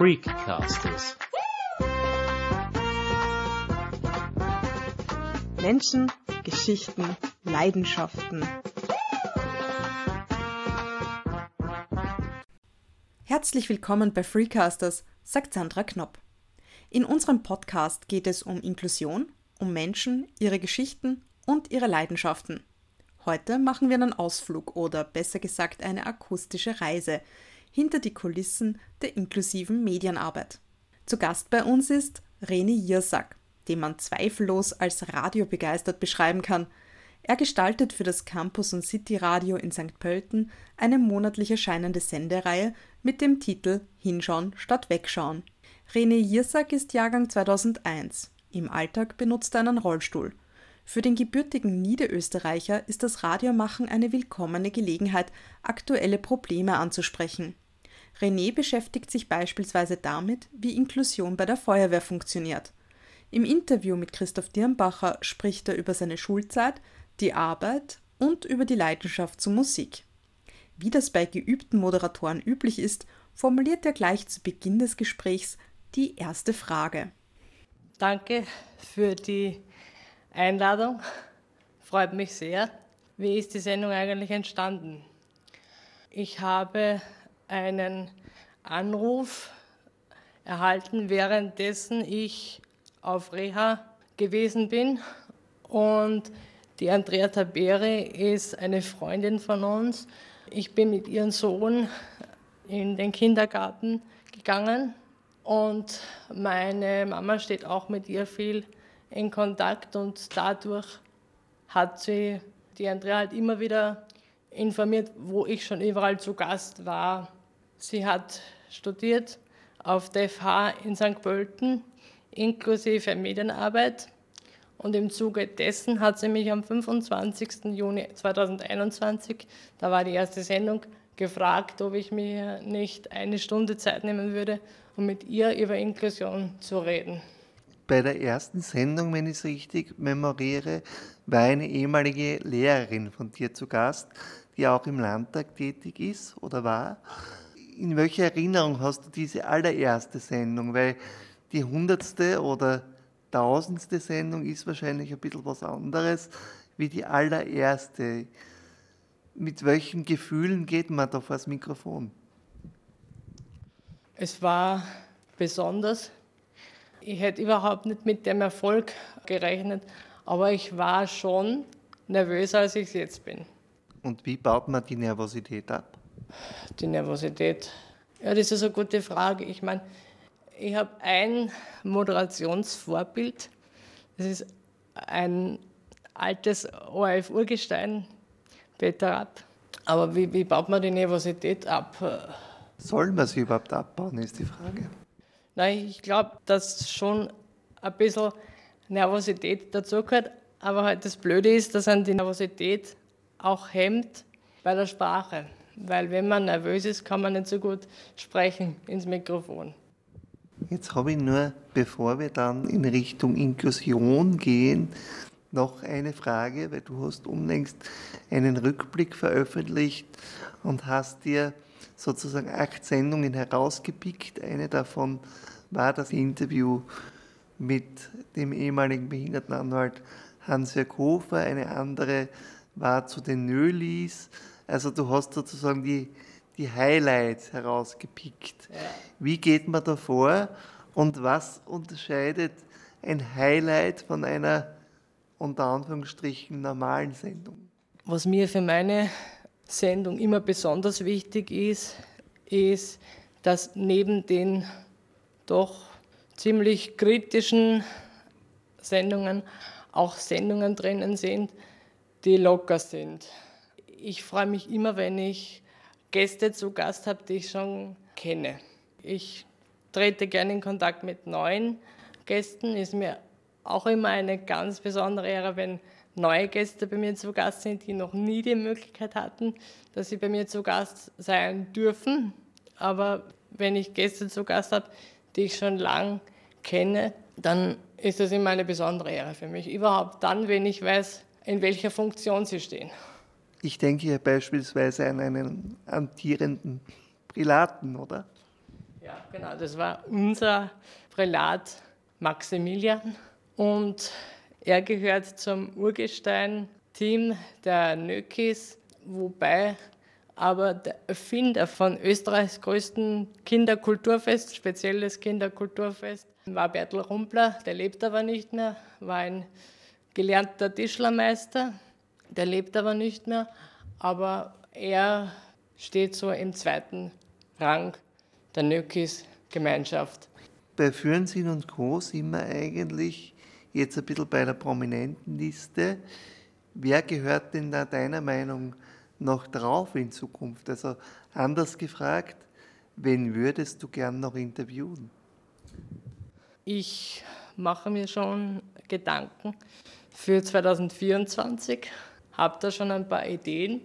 Freakcasters. Menschen, Geschichten, Leidenschaften. Herzlich willkommen bei Freecasters, sagt Sandra Knopp. In unserem Podcast geht es um Inklusion, um Menschen, ihre Geschichten und ihre Leidenschaften. Heute machen wir einen Ausflug oder besser gesagt eine akustische Reise hinter die Kulissen der inklusiven Medienarbeit. Zu Gast bei uns ist Reni Jirsak, den man zweifellos als radiobegeistert beschreiben kann. Er gestaltet für das Campus und City Radio in St. Pölten eine monatlich erscheinende Sendereihe mit dem Titel Hinschauen statt Wegschauen. René Jirsak ist Jahrgang 2001. Im Alltag benutzt er einen Rollstuhl. Für den gebürtigen Niederösterreicher ist das Radiomachen eine willkommene Gelegenheit, aktuelle Probleme anzusprechen. René beschäftigt sich beispielsweise damit, wie Inklusion bei der Feuerwehr funktioniert. Im Interview mit Christoph Dirnbacher spricht er über seine Schulzeit, die Arbeit und über die Leidenschaft zur Musik. Wie das bei geübten Moderatoren üblich ist, formuliert er gleich zu Beginn des Gesprächs die erste Frage. Danke für die Einladung. Freut mich sehr. Wie ist die Sendung eigentlich entstanden? Ich habe einen Anruf erhalten, währenddessen ich auf Reha gewesen bin. Und die Andrea Taberi ist eine Freundin von uns. Ich bin mit ihrem Sohn in den Kindergarten gegangen und meine Mama steht auch mit ihr viel in Kontakt und dadurch hat sie die Andrea halt immer wieder informiert, wo ich schon überall zu Gast war. Sie hat studiert auf der FH in St. Pölten inklusive Medienarbeit und im Zuge dessen hat sie mich am 25. Juni 2021, da war die erste Sendung, gefragt, ob ich mir nicht eine Stunde Zeit nehmen würde, um mit ihr über Inklusion zu reden bei der ersten Sendung, wenn ich es richtig memoriere, war eine ehemalige Lehrerin von dir zu Gast, die auch im Landtag tätig ist oder war. In welcher Erinnerung hast du diese allererste Sendung? Weil die hundertste oder tausendste Sendung ist wahrscheinlich ein bisschen was anderes wie die allererste. Mit welchen Gefühlen geht man da vor das Mikrofon? Es war besonders, ich hätte überhaupt nicht mit dem Erfolg gerechnet, aber ich war schon nervöser, als ich es jetzt bin. Und wie baut man die Nervosität ab? Die Nervosität, ja, das ist eine gute Frage. Ich meine, ich habe ein Moderationsvorbild. Das ist ein altes ORF-Urgestein, Peter Rapp. Aber wie, wie baut man die Nervosität ab? Soll man sie überhaupt abbauen, ist die Frage. Nein, ich glaube, dass schon ein bisschen Nervosität dazugehört. Aber halt das Blöde ist, dass an die Nervosität auch hemmt bei der Sprache. Weil wenn man nervös ist, kann man nicht so gut sprechen ins Mikrofon. Jetzt habe ich nur, bevor wir dann in Richtung Inklusion gehen, noch eine Frage, weil du hast unlängst einen Rückblick veröffentlicht und hast dir sozusagen acht Sendungen herausgepickt. Eine davon war das Interview mit dem ehemaligen Behindertenanwalt Hans-Jörg Hofer, eine andere war zu den Nölis. Also du hast sozusagen die, die Highlights herausgepickt. Ja. Wie geht man da vor und was unterscheidet ein Highlight von einer unter Anführungsstrichen normalen Sendung? Was mir für meine Sendung immer besonders wichtig ist, ist, dass neben den doch ziemlich kritischen Sendungen auch Sendungen drinnen sind, die locker sind. Ich freue mich immer, wenn ich Gäste zu Gast habe, die ich schon kenne. Ich trete gerne in Kontakt mit neuen Gästen. Ist mir auch immer eine ganz besondere Ehre, wenn neue Gäste bei mir zu Gast sind, die noch nie die Möglichkeit hatten, dass sie bei mir zu Gast sein dürfen. Aber wenn ich Gäste zu Gast habe, die ich schon lang kenne, dann ist das immer eine besondere Ehre für mich. Überhaupt dann, wenn ich weiß, in welcher Funktion sie stehen. Ich denke hier beispielsweise an einen amtierenden Prälaten, oder? Ja, genau, das war unser Prälat Maximilian. Und er gehört zum Urgestein-Team der Nökis, wobei aber der Erfinder von Österreichs größten Kinderkulturfest, spezielles Kinderkulturfest, war Bertel Rumpler, der lebt aber nicht mehr, war ein gelernter Tischlermeister, der lebt aber nicht mehr, aber er steht so im zweiten Rang der Nökis-Gemeinschaft. Bei Fürnsinn und Co. sind wir eigentlich jetzt ein bisschen bei der prominenten Liste. Wer gehört denn da deiner Meinung noch drauf in Zukunft? Also anders gefragt, wen würdest du gern noch interviewen? Ich mache mir schon Gedanken für 2024, habe da schon ein paar Ideen.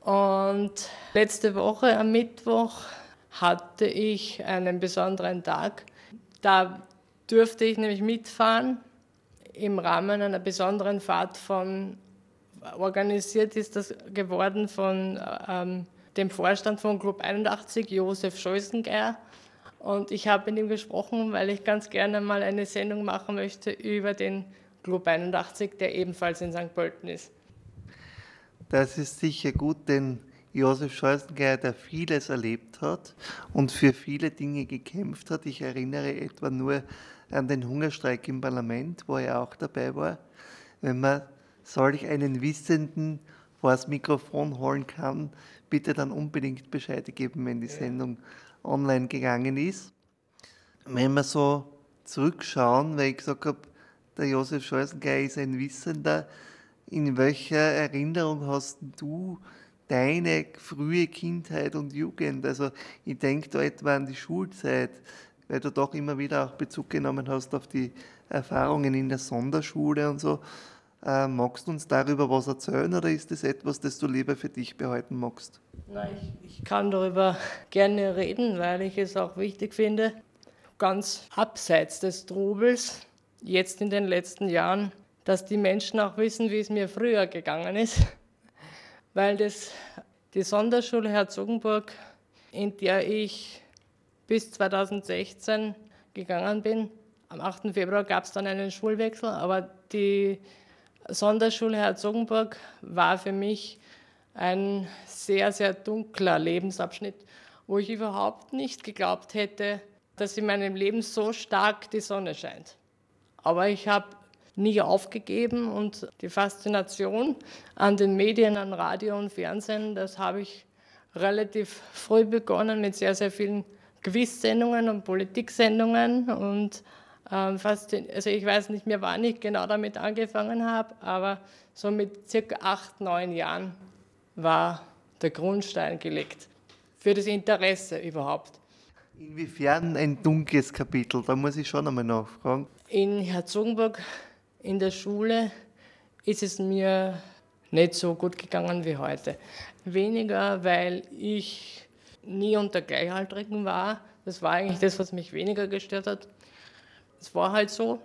Und letzte Woche am Mittwoch hatte ich einen besonderen Tag. Da durfte ich nämlich mitfahren im Rahmen einer besonderen Fahrt von, organisiert ist das geworden von ähm, dem Vorstand von Club 81, Josef Scholzengeier. Und ich habe mit ihm gesprochen, weil ich ganz gerne mal eine Sendung machen möchte über den Club 81, der ebenfalls in St. Pölten ist. Das ist sicher gut, denn Josef Scholzengeier, der vieles erlebt hat und für viele Dinge gekämpft hat. Ich erinnere etwa nur an den Hungerstreik im Parlament, wo er auch dabei war. Wenn man solch einen Wissenden vor das Mikrofon holen kann, bitte dann unbedingt Bescheid geben, wenn die Sendung online gegangen ist. Wenn wir so zurückschauen, weil ich gesagt habe, der Josef Scholzengeier ist ein Wissender, in welcher Erinnerung hast du deine frühe Kindheit und Jugend? Also ich denke da etwa an die Schulzeit weil du doch immer wieder auch Bezug genommen hast auf die Erfahrungen in der Sonderschule und so. Äh, magst du uns darüber was erzählen oder ist das etwas, das du lieber für dich behalten magst? Nein, ich, ich kann darüber gerne reden, weil ich es auch wichtig finde, ganz abseits des Trubels, jetzt in den letzten Jahren, dass die Menschen auch wissen, wie es mir früher gegangen ist. Weil das, die Sonderschule Herzogenburg, in der ich bis 2016 gegangen bin. Am 8. Februar gab es dann einen Schulwechsel, aber die Sonderschule Herzogenburg war für mich ein sehr, sehr dunkler Lebensabschnitt, wo ich überhaupt nicht geglaubt hätte, dass in meinem Leben so stark die Sonne scheint. Aber ich habe nie aufgegeben und die Faszination an den Medien, an Radio und Fernsehen, das habe ich relativ früh begonnen mit sehr, sehr vielen Quiz-Sendungen und Politik-Sendungen und ähm, fast, also ich weiß nicht mehr, wann ich genau damit angefangen habe, aber so mit circa acht, neun Jahren war der Grundstein gelegt für das Interesse überhaupt. Inwiefern ein dunkles Kapitel? Da muss ich schon einmal nachfragen. In Herzogenburg in der Schule ist es mir nicht so gut gegangen wie heute. Weniger, weil ich nie unter Gleichaltrigen war. Das war eigentlich das, was mich weniger gestört hat. Es war halt so.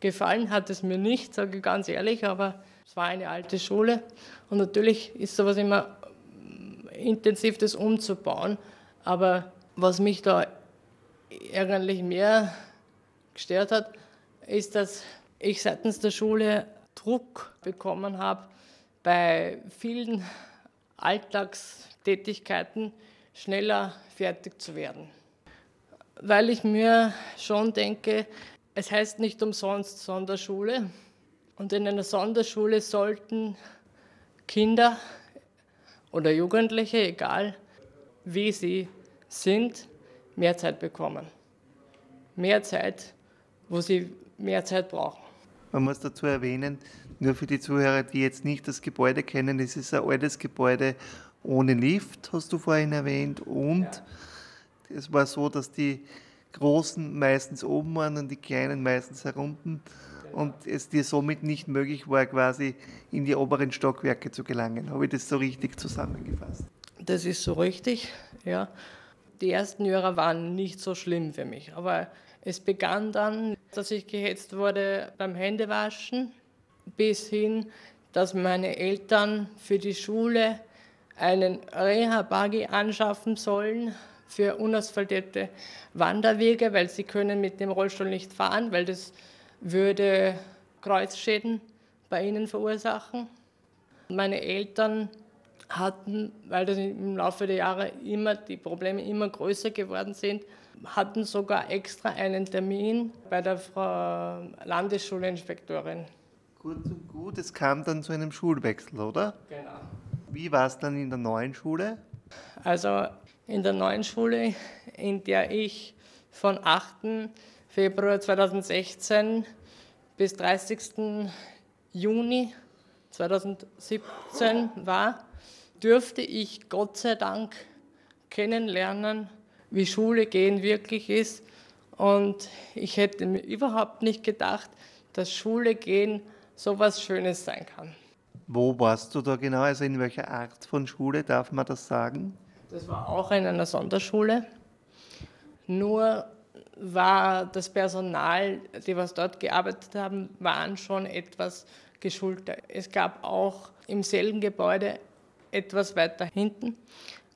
Gefallen hat es mir nicht, sage ich ganz ehrlich, aber es war eine alte Schule und natürlich ist sowas immer intensiv, das umzubauen. Aber was mich da eigentlich mehr gestört hat, ist, dass ich seitens der Schule Druck bekommen habe bei vielen Alltagstätigkeiten, schneller fertig zu werden. Weil ich mir schon denke, es heißt nicht umsonst Sonderschule. Und in einer Sonderschule sollten Kinder oder Jugendliche, egal wie sie sind, mehr Zeit bekommen. Mehr Zeit, wo sie mehr Zeit brauchen. Man muss dazu erwähnen, nur für die Zuhörer, die jetzt nicht das Gebäude kennen, es ist ein altes Gebäude ohne Lift, hast du vorhin erwähnt. Und ja. es war so, dass die Großen meistens oben waren und die Kleinen meistens herunten. Genau. Und es dir somit nicht möglich war, quasi in die oberen Stockwerke zu gelangen. Habe ich das so richtig zusammengefasst? Das ist so richtig, ja. Die ersten Jahre waren nicht so schlimm für mich, aber es begann dann, dass ich gehetzt wurde beim Händewaschen, bis hin, dass meine Eltern für die Schule einen Reha-Buggy anschaffen sollen für unasphaltierte Wanderwege, weil sie können mit dem Rollstuhl nicht fahren, weil das würde Kreuzschäden bei ihnen verursachen. Meine Eltern hatten, weil das im Laufe der Jahre immer die Probleme immer größer geworden sind, hatten sogar extra einen Termin bei der Frau Landesschulinspektorin. Kurz und gut, es kam dann zu einem Schulwechsel, oder? Genau. Wie war es dann in der neuen Schule? Also in der neuen Schule, in der ich von 8. Februar 2016 bis 30. Juni 2017 war, dürfte ich Gott sei Dank kennenlernen, wie Schule gehen wirklich ist. Und ich hätte mir überhaupt nicht gedacht, dass Schule gehen so was Schönes sein kann. Wo warst du da genau? Also in welcher Art von Schule darf man das sagen? Das war auch in einer Sonderschule. Nur war das Personal, die was dort gearbeitet haben, waren schon etwas geschulter. Es gab auch im selben Gebäude etwas weiter hinten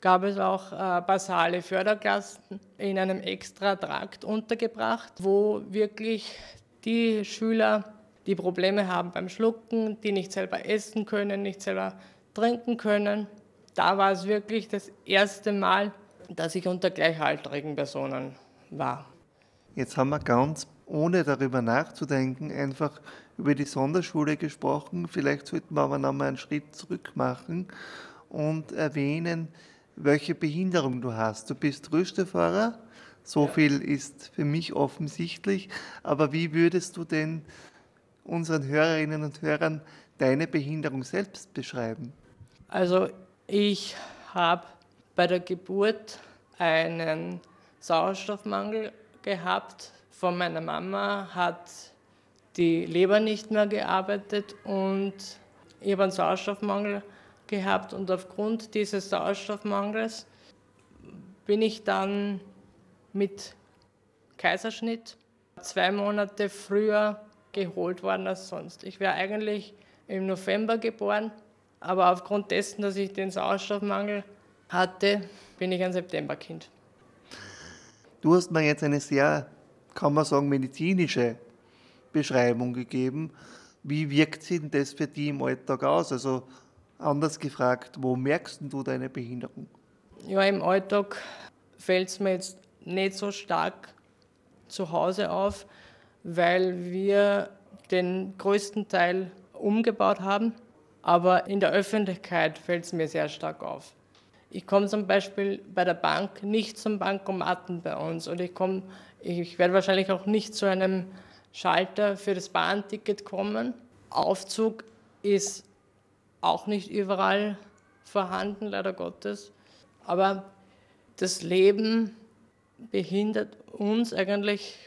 gab es auch äh, basale Förderklassen in einem extra Trakt untergebracht, wo wirklich die Schüler, die Probleme haben beim Schlucken, die nicht selber essen können, nicht selber trinken können, da war es wirklich das erste Mal, dass ich unter gleichaltrigen Personen war. Jetzt haben wir ganz, ohne darüber nachzudenken, einfach über die Sonderschule gesprochen. Vielleicht sollten wir aber nochmal einen Schritt zurück machen und erwähnen, welche Behinderung du hast. Du bist Rüstefahrer, so ja. viel ist für mich offensichtlich, aber wie würdest du denn unseren Hörerinnen und Hörern deine Behinderung selbst beschreiben? Also ich habe bei der Geburt einen Sauerstoffmangel gehabt. Von meiner Mama hat die Leber nicht mehr gearbeitet und ich habe einen Sauerstoffmangel gehabt und aufgrund dieses Sauerstoffmangels bin ich dann mit Kaiserschnitt zwei Monate früher geholt worden als sonst. Ich wäre eigentlich im November geboren, aber aufgrund dessen, dass ich den Sauerstoffmangel hatte, bin ich ein Septemberkind. Du hast mir jetzt eine sehr, kann man sagen, medizinische Beschreibung gegeben. Wie wirkt sich das für die im Alltag aus? Also Anders gefragt, wo merkst du deine Behinderung? Ja, im Alltag fällt es mir jetzt nicht so stark zu Hause auf, weil wir den größten Teil umgebaut haben. Aber in der Öffentlichkeit fällt es mir sehr stark auf. Ich komme zum Beispiel bei der Bank nicht zum Bankomaten bei uns und ich, ich werde wahrscheinlich auch nicht zu einem Schalter für das Bahnticket kommen. Aufzug ist auch nicht überall vorhanden, leider Gottes. Aber das Leben behindert uns eigentlich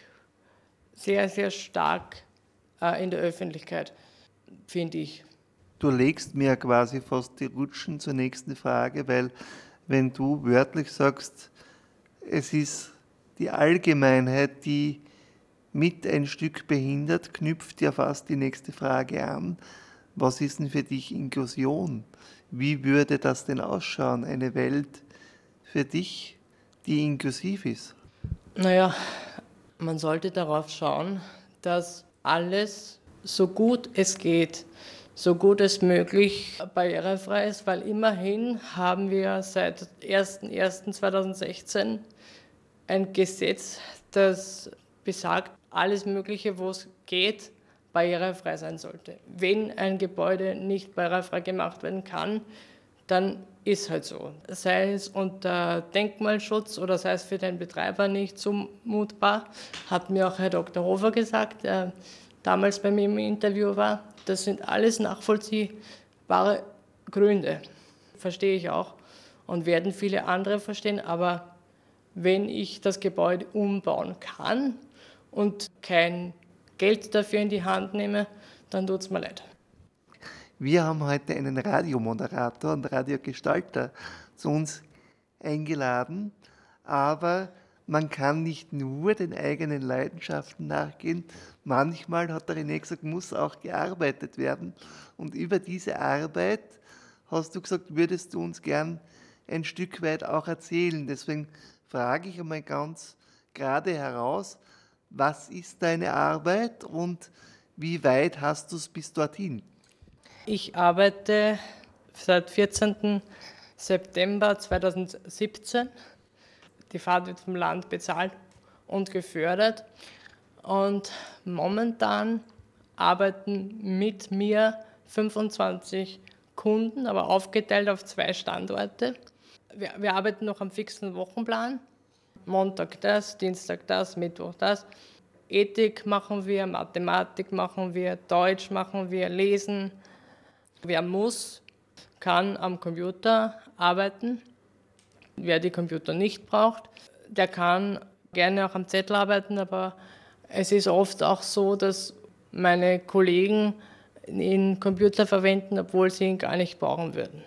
sehr, sehr stark äh, in der Öffentlichkeit, finde ich. Du legst mir quasi fast die Rutschen zur nächsten Frage, weil wenn du wörtlich sagst, es ist die Allgemeinheit, die mit ein Stück behindert, knüpft ja fast die nächste Frage an. Was ist denn für dich Inklusion? Wie würde das denn ausschauen, eine Welt für dich, die inklusiv ist? Naja, man sollte darauf schauen, dass alles so gut es geht, so gut es möglich barrierefrei ist, weil immerhin haben wir seit 01.01.2016 ein Gesetz, das besagt, alles Mögliche, wo es geht, barrierefrei sein sollte. Wenn ein Gebäude nicht barrierefrei gemacht werden kann, dann ist halt so. Sei es unter Denkmalschutz oder sei es für den Betreiber nicht zumutbar, hat mir auch Herr Dr. Hofer gesagt, der damals bei mir im Interview war. Das sind alles nachvollziehbare Gründe. Verstehe ich auch und werden viele andere verstehen, aber wenn ich das Gebäude umbauen kann und kein Geld dafür in die Hand nehme, dann tut es mir leid. Wir haben heute einen Radiomoderator und Radiogestalter zu uns eingeladen, aber man kann nicht nur den eigenen Leidenschaften nachgehen. Manchmal, hat der René gesagt, muss auch gearbeitet werden. Und über diese Arbeit, hast du gesagt, würdest du uns gern ein Stück weit auch erzählen. Deswegen frage ich einmal ganz gerade heraus, was ist deine Arbeit und wie weit hast du es bis dorthin? Ich arbeite seit 14. September 2017. Die Fahrt wird vom Land bezahlt und gefördert. Und momentan arbeiten mit mir 25 Kunden, aber aufgeteilt auf zwei Standorte. Wir, wir arbeiten noch am fixen Wochenplan. Montag das, Dienstag das, Mittwoch das. Ethik machen wir, Mathematik machen wir, Deutsch machen wir, Lesen. Wer muss, kann am Computer arbeiten. Wer die Computer nicht braucht, der kann gerne auch am Zettel arbeiten, aber es ist oft auch so, dass meine Kollegen den Computer verwenden, obwohl sie ihn gar nicht brauchen würden.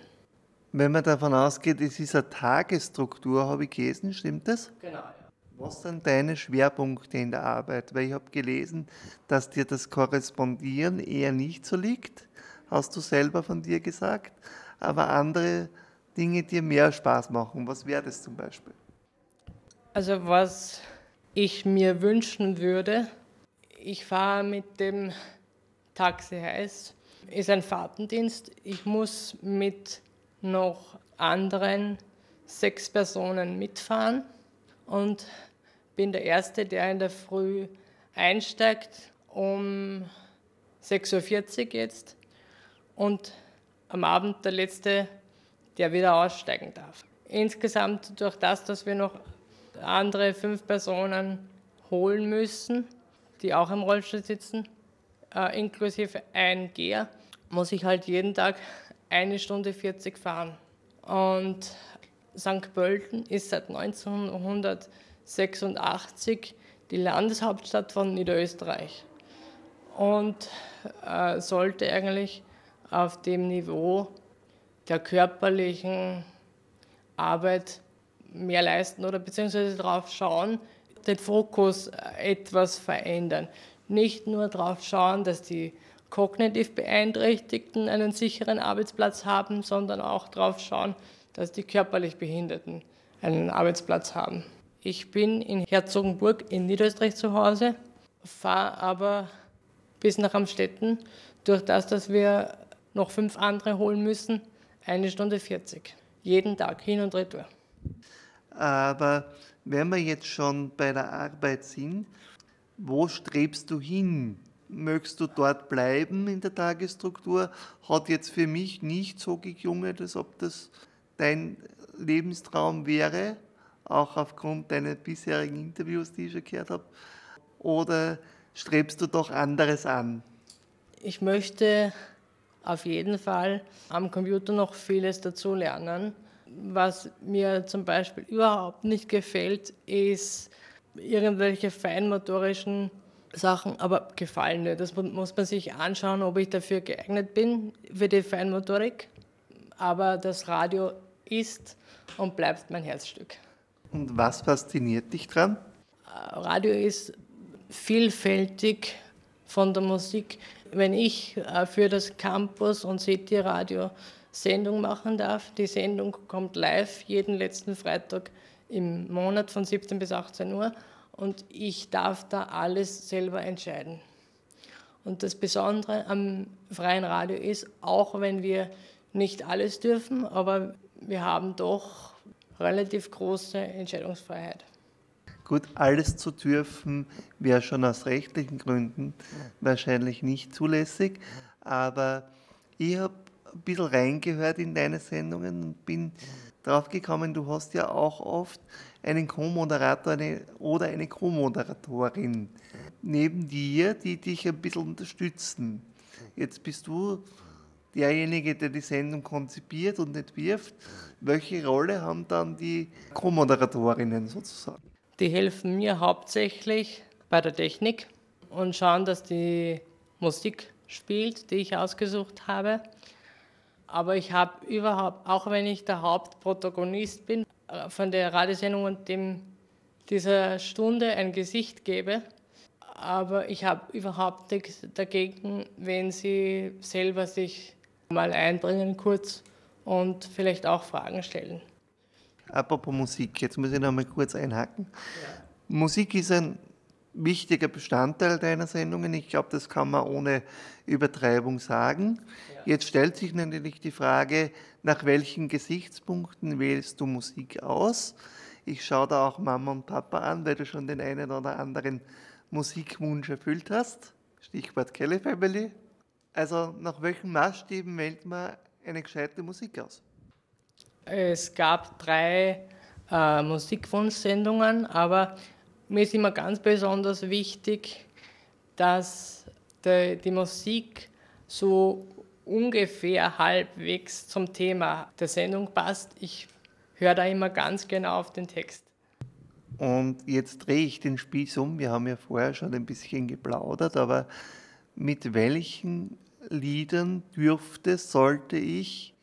Wenn man davon ausgeht, es ist eine Tagesstruktur, habe ich gelesen, stimmt das? Genau, ja. Was sind deine Schwerpunkte in der Arbeit? Weil ich habe gelesen, dass dir das Korrespondieren eher nicht so liegt, hast du selber von dir gesagt, aber andere Dinge dir mehr Spaß machen. Was wäre das zum Beispiel? Also was ich mir wünschen würde, ich fahre mit dem Taxi heißt, ist ein Fahrtendienst. Ich muss mit noch anderen sechs Personen mitfahren und bin der Erste, der in der Früh einsteigt um 6.40 Uhr jetzt und am Abend der Letzte, der wieder aussteigen darf. Insgesamt durch das, dass wir noch andere fünf Personen holen müssen, die auch im Rollstuhl sitzen, äh, inklusive ein Geher, muss ich halt jeden Tag eine Stunde 40 fahren. Und St. Pölten ist seit 1986 die Landeshauptstadt von Niederösterreich und äh, sollte eigentlich auf dem Niveau der körperlichen Arbeit mehr leisten oder beziehungsweise darauf schauen, den Fokus etwas verändern. Nicht nur darauf schauen, dass die kognitiv Beeinträchtigten einen sicheren Arbeitsplatz haben, sondern auch darauf schauen, dass die körperlich Behinderten einen Arbeitsplatz haben. Ich bin in Herzogenburg in Niederösterreich zu Hause, fahre aber bis nach Amstetten, durch das, dass wir noch fünf andere holen müssen, eine Stunde 40. Jeden Tag, hin und retour. Aber wenn wir jetzt schon bei der Arbeit sind, wo strebst du hin? Möchtest du dort bleiben in der Tagesstruktur? Hat jetzt für mich nicht so geklungen, als ob das dein Lebenstraum wäre, auch aufgrund deiner bisherigen Interviews, die ich schon gehört habe. Oder strebst du doch anderes an? Ich möchte auf jeden Fall am Computer noch vieles dazu lernen. Was mir zum Beispiel überhaupt nicht gefällt, ist irgendwelche feinmotorischen Sachen, aber gefallen mir. Das muss man sich anschauen, ob ich dafür geeignet bin, für die Feinmotorik. Aber das Radio ist und bleibt mein Herzstück. Und was fasziniert dich dran? Radio ist vielfältig von der Musik. Wenn ich äh, für das Campus und City Radio Sendung machen darf, die Sendung kommt live jeden letzten Freitag im Monat von 17 bis 18 Uhr und ich darf da alles selber entscheiden. Und das Besondere am freien Radio ist, auch wenn wir nicht alles dürfen, aber wir haben doch relativ große Entscheidungsfreiheit. Gut, alles zu dürfen wäre schon aus rechtlichen Gründen wahrscheinlich nicht zulässig, aber ich habe ein bisschen reingehört in deine Sendungen und bin drauf gekommen, du hast ja auch oft einen Co-Moderator oder eine Co-Moderatorin neben dir, die dich ein bisschen unterstützen. Jetzt bist du derjenige, der die Sendung konzipiert und entwirft. Welche Rolle haben dann die Co-Moderatorinnen sozusagen? Die helfen mir hauptsächlich bei der Technik und schauen, dass die Musik spielt, die ich ausgesucht habe. Aber ich habe überhaupt, auch wenn ich der Hauptprotagonist bin, äh, von der Radiosendung und dem, dieser Stunde ein Gesicht gebe, aber ich habe überhaupt nichts dagegen, wenn sie selber sich mal einbringen kurz und vielleicht auch Fragen stellen. Apropos Musik, jetzt muss ich noch mal kurz einhaken. Ja. Musik ist ein wichtiger Bestandteil deiner Sendungen. Ich glaube, das kann man ohne Übertreibung sagen. Ja. Jetzt stellt sich natürlich die Frage, nach welchen Gesichtspunkten wählst du Musik aus? Ich schaue da auch Mama und Papa an, weil du schon den einen oder anderen Musikwunsch erfüllt hast. Stichwort Kelly Family. Also nach welchen Maßstäben wählt man eine gescheite Musik aus? Es gab drei äh, Musikwunschsendungen, aber mir ist immer ganz besonders wichtig, dass die, die Musik so ungefähr halbwegs zum Thema der Sendung passt. Ich höre da immer ganz genau auf den Text. Und jetzt drehe ich den Spieß um. Wir haben ja vorher schon ein bisschen geplaudert, aber mit welchen Liedern dürfte, sollte ich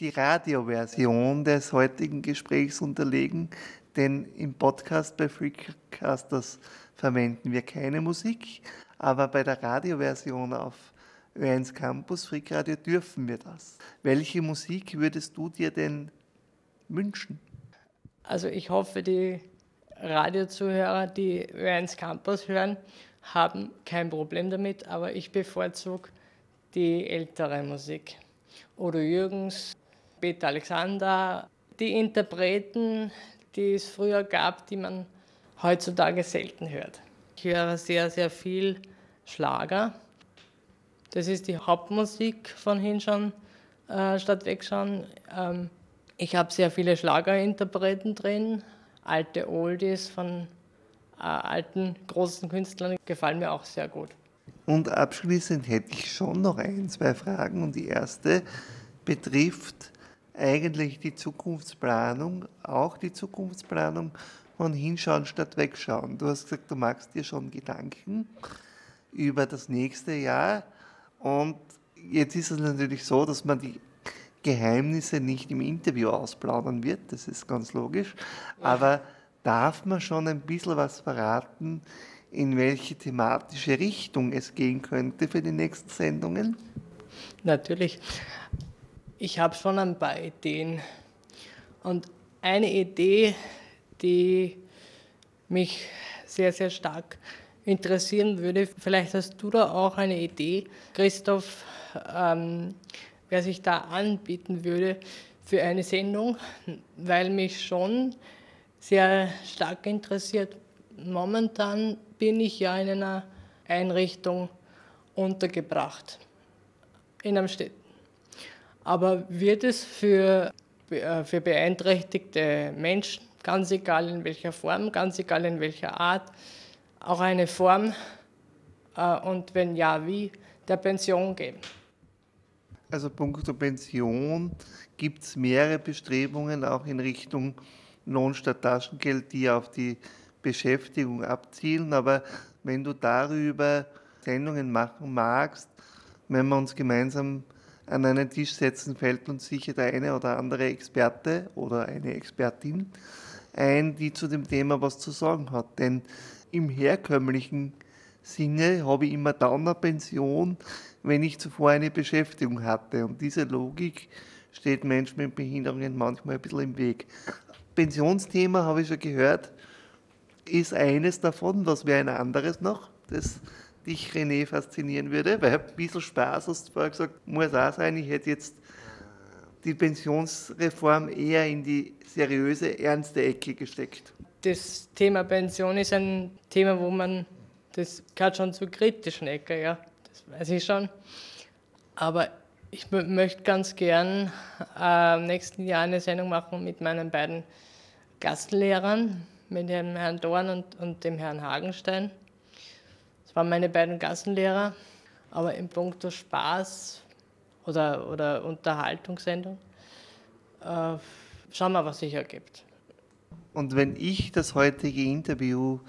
die Radioversion des heutigen Gesprächs unterlegen? Denn im Podcast bei Freakcasters verwenden wir keine Musik, aber bei der Radioversion auf Ö1 Campus Freakradio dürfen wir das. Welche Musik würdest du dir denn wünschen? Also ich hoffe, die Radiozuhörer, die Ö1 Campus hören, haben kein Problem damit, aber ich bevorzuge die ältere Musik. Odo Jürgens, Peter Alexander, die Interpreten, die es früher gab, die man heutzutage selten hört. Ich höre sehr, sehr viel Schlager. Das ist die Hauptmusik von Hinschauen äh, statt Wegschauen. Ähm, ich habe sehr viele Schlagerinterpreten drin, alte Oldies von äh, alten großen Künstlern gefallen mir auch sehr gut. Und abschließend hätte ich schon noch ein, zwei Fragen. Und die erste betrifft eigentlich die Zukunftsplanung, auch die Zukunftsplanung von Hinschauen statt Wegschauen. Du hast gesagt, du machst dir schon Gedanken über das nächste Jahr. Und jetzt ist es natürlich so, dass man die Geheimnisse nicht im Interview ausplaudern wird, das ist ganz logisch. Aber darf man schon ein bisschen was verraten, in welche thematische Richtung es gehen könnte für die nächsten Sendungen? Natürlich. Ich habe schon ein paar Ideen. Und eine Idee, die mich sehr, sehr stark interessieren würde, vielleicht hast du da auch eine Idee, Christoph, ähm, wer sich da anbieten würde für eine Sendung, weil mich schon sehr stark interessiert. Momentan bin ich ja in einer Einrichtung untergebracht, in Amstetten. Aber wird es für, äh, für beeinträchtigte Menschen, ganz egal in welcher Form, ganz egal in welcher Art, auch eine Form äh, und wenn ja, wie, der Pension geben? Also punkto Pension gibt es mehrere Bestrebungen auch in Richtung Lohn statt Taschengeld, die auf die Beschäftigung abzielen. Aber wenn du darüber Sendungen machen magst, wenn wir uns gemeinsam an einen Tisch setzen, fällt uns sicher der eine oder andere Experte oder eine Expertin ein, die zu dem Thema was zu sagen hat. Denn im herkömmlichen Sinne habe ich immer dann eine Pension, wenn ich zuvor eine Beschäftigung hatte. Und diese Logik steht Menschen mit Behinderungen manchmal ein bisschen im Weg. Pensionsthema, habe ich schon gehört, ist eines davon. Was wäre ein anderes noch, das dich, René, faszinieren würde? Weil ein bisschen Spaß, hast du vorher gesagt, muss auch sein. Ich hätte jetzt die Pensionsreform eher in die seriöse, ernste Ecke gesteckt. Das Thema Pension ist ein Thema, wo man, das gehört schon zur kritischen Ecke, ja weiß ich schon. Aber ich möchte ganz gern äh, im nächsten Jahr eine Sendung machen mit meinen beiden Gastlehrern, mit dem Herrn Dorn und, und dem Herrn Hagenstein. Waren meine beiden Gassenlehrer. Aber im Punkt Spaß oder, oder Unterhaltungssendung äh, schauen wir, was sich ergibt. Und wenn ich das heutige Interview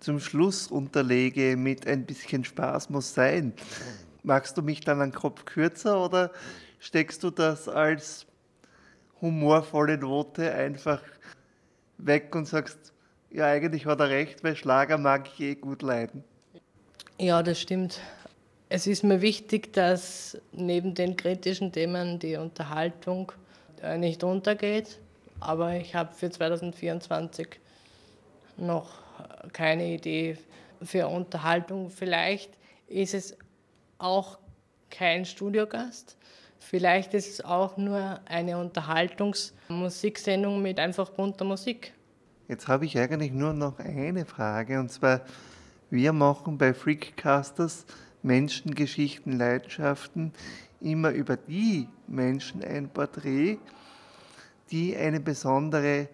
zum Schluss unterlege mit ein bisschen Spaß muss sein. Magst du mich dann einen Kopf kürzer oder steckst du das als humorvolle Note einfach weg und sagst, ja, eigentlich hat er recht, weil Schlager mag ich eh gut leiden. Ja, das stimmt. Es ist mir wichtig, dass neben den kritischen Themen die Unterhaltung äh, nicht untergeht. Aber ich habe für 2024 noch keine Idee für Unterhaltung. Vielleicht ist es auch kein Studiogast. Vielleicht ist es auch nur eine Unterhaltungsmusiksendung mit einfach bunter Musik. Jetzt habe ich eigentlich nur noch eine Frage und zwar, wir machen bei Freakcasters Menschen, Geschichten, Leidenschaften immer über die Menschen ein Porträt, die eine besondere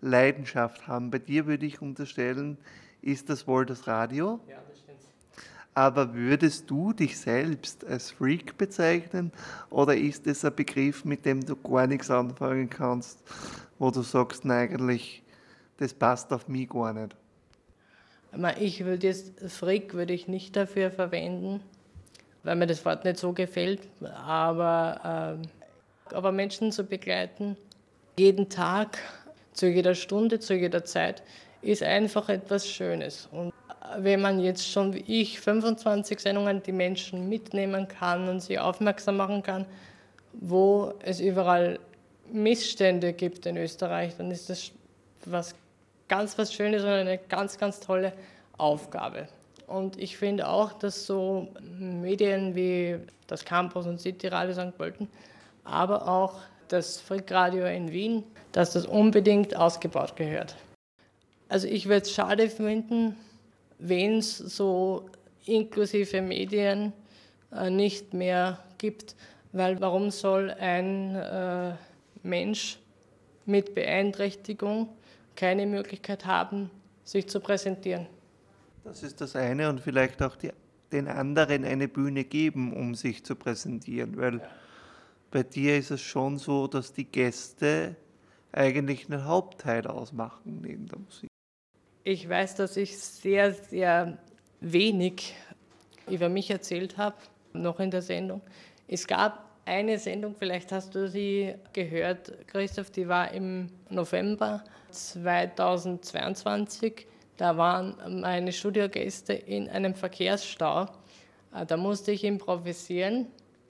Leidenschaft haben. Bei dir würde ich unterstellen, ist das wohl das Radio? Ja, das stimmt. Aber würdest du dich selbst als Freak bezeichnen oder ist es ein Begriff, mit dem du gar nichts anfangen kannst, wo du sagst, nein, eigentlich, das passt auf mich gar nicht? Ich würde jetzt, Freak würde ich nicht dafür verwenden, weil mir das Wort nicht so gefällt, aber, äh, aber Menschen zu begleiten, jeden Tag, zu jeder Stunde, zu jeder Zeit, ist einfach etwas Schönes. Und wenn man jetzt schon wie ich 25 Sendungen die Menschen mitnehmen kann und sie aufmerksam machen kann, wo es überall Missstände gibt in Österreich, dann ist das was ganz was Schönes und eine ganz, ganz tolle Aufgabe. Und ich finde auch, dass so Medien wie das Campus und City Radio St. Pölten, aber auch das Frick Radio in Wien, dass das unbedingt ausgebaut gehört. Also ich würde es schade finden, wenn es so inklusive Medien äh, nicht mehr gibt, weil warum soll ein äh, Mensch mit Beeinträchtigung keine Möglichkeit haben, sich zu präsentieren? Das ist das eine und vielleicht auch die, den anderen eine Bühne geben, um sich zu präsentieren, weil bei dir ist es schon so, dass die Gäste eigentlich einen Hauptteil ausmachen neben der Musik. Ich weiß, dass ich sehr, sehr wenig über mich erzählt habe, noch in der Sendung. Es gab eine Sendung, vielleicht hast du sie gehört, Christoph, die war im November 2022 da waren meine Studiogäste in einem Verkehrsstau. Äh, da musste ich improvisieren.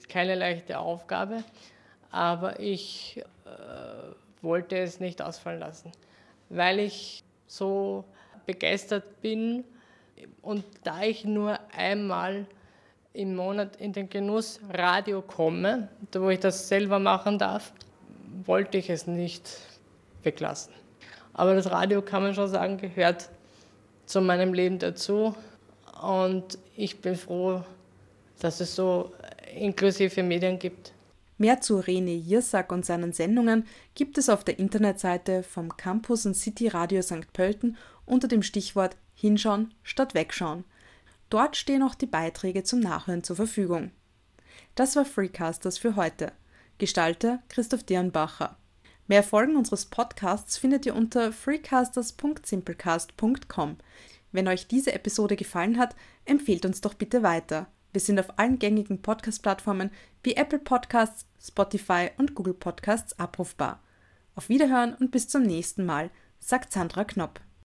Keine leichte Aufgabe, aber ich äh, wollte es nicht ausfallen lassen, weil ich so begeistert bin und da ich nur einmal im Monat in den Genuss Radio komme, wo ich das selber machen darf, wollte ich es nicht weglassen. Aber das Radio, kann man schon sagen, gehört zu meinem Leben dazu. Und ich bin froh, dass es so inklusive Medien gibt. Mehr zu René Jirsak und seinen Sendungen gibt es auf der Internetseite vom Campus und City Radio St. Pölten unter dem Stichwort Hinschauen statt Wegschauen. Dort stehen auch die Beiträge zum Nachhören zur Verfügung. Das war Freecasters für heute. Gestalter Christoph Dirnbacher. Mehr Folgen unseres Podcasts findet ihr unter freecasters.simplecast.com. Wenn euch diese Episode gefallen hat, empfehlt uns doch bitte weiter. Wir sind auf allen gängigen Podcast-Plattformen wie Apple Podcasts, Spotify und Google Podcasts abrufbar. Auf Wiederhören und bis zum nächsten Mal, sagt Sandra Knopp.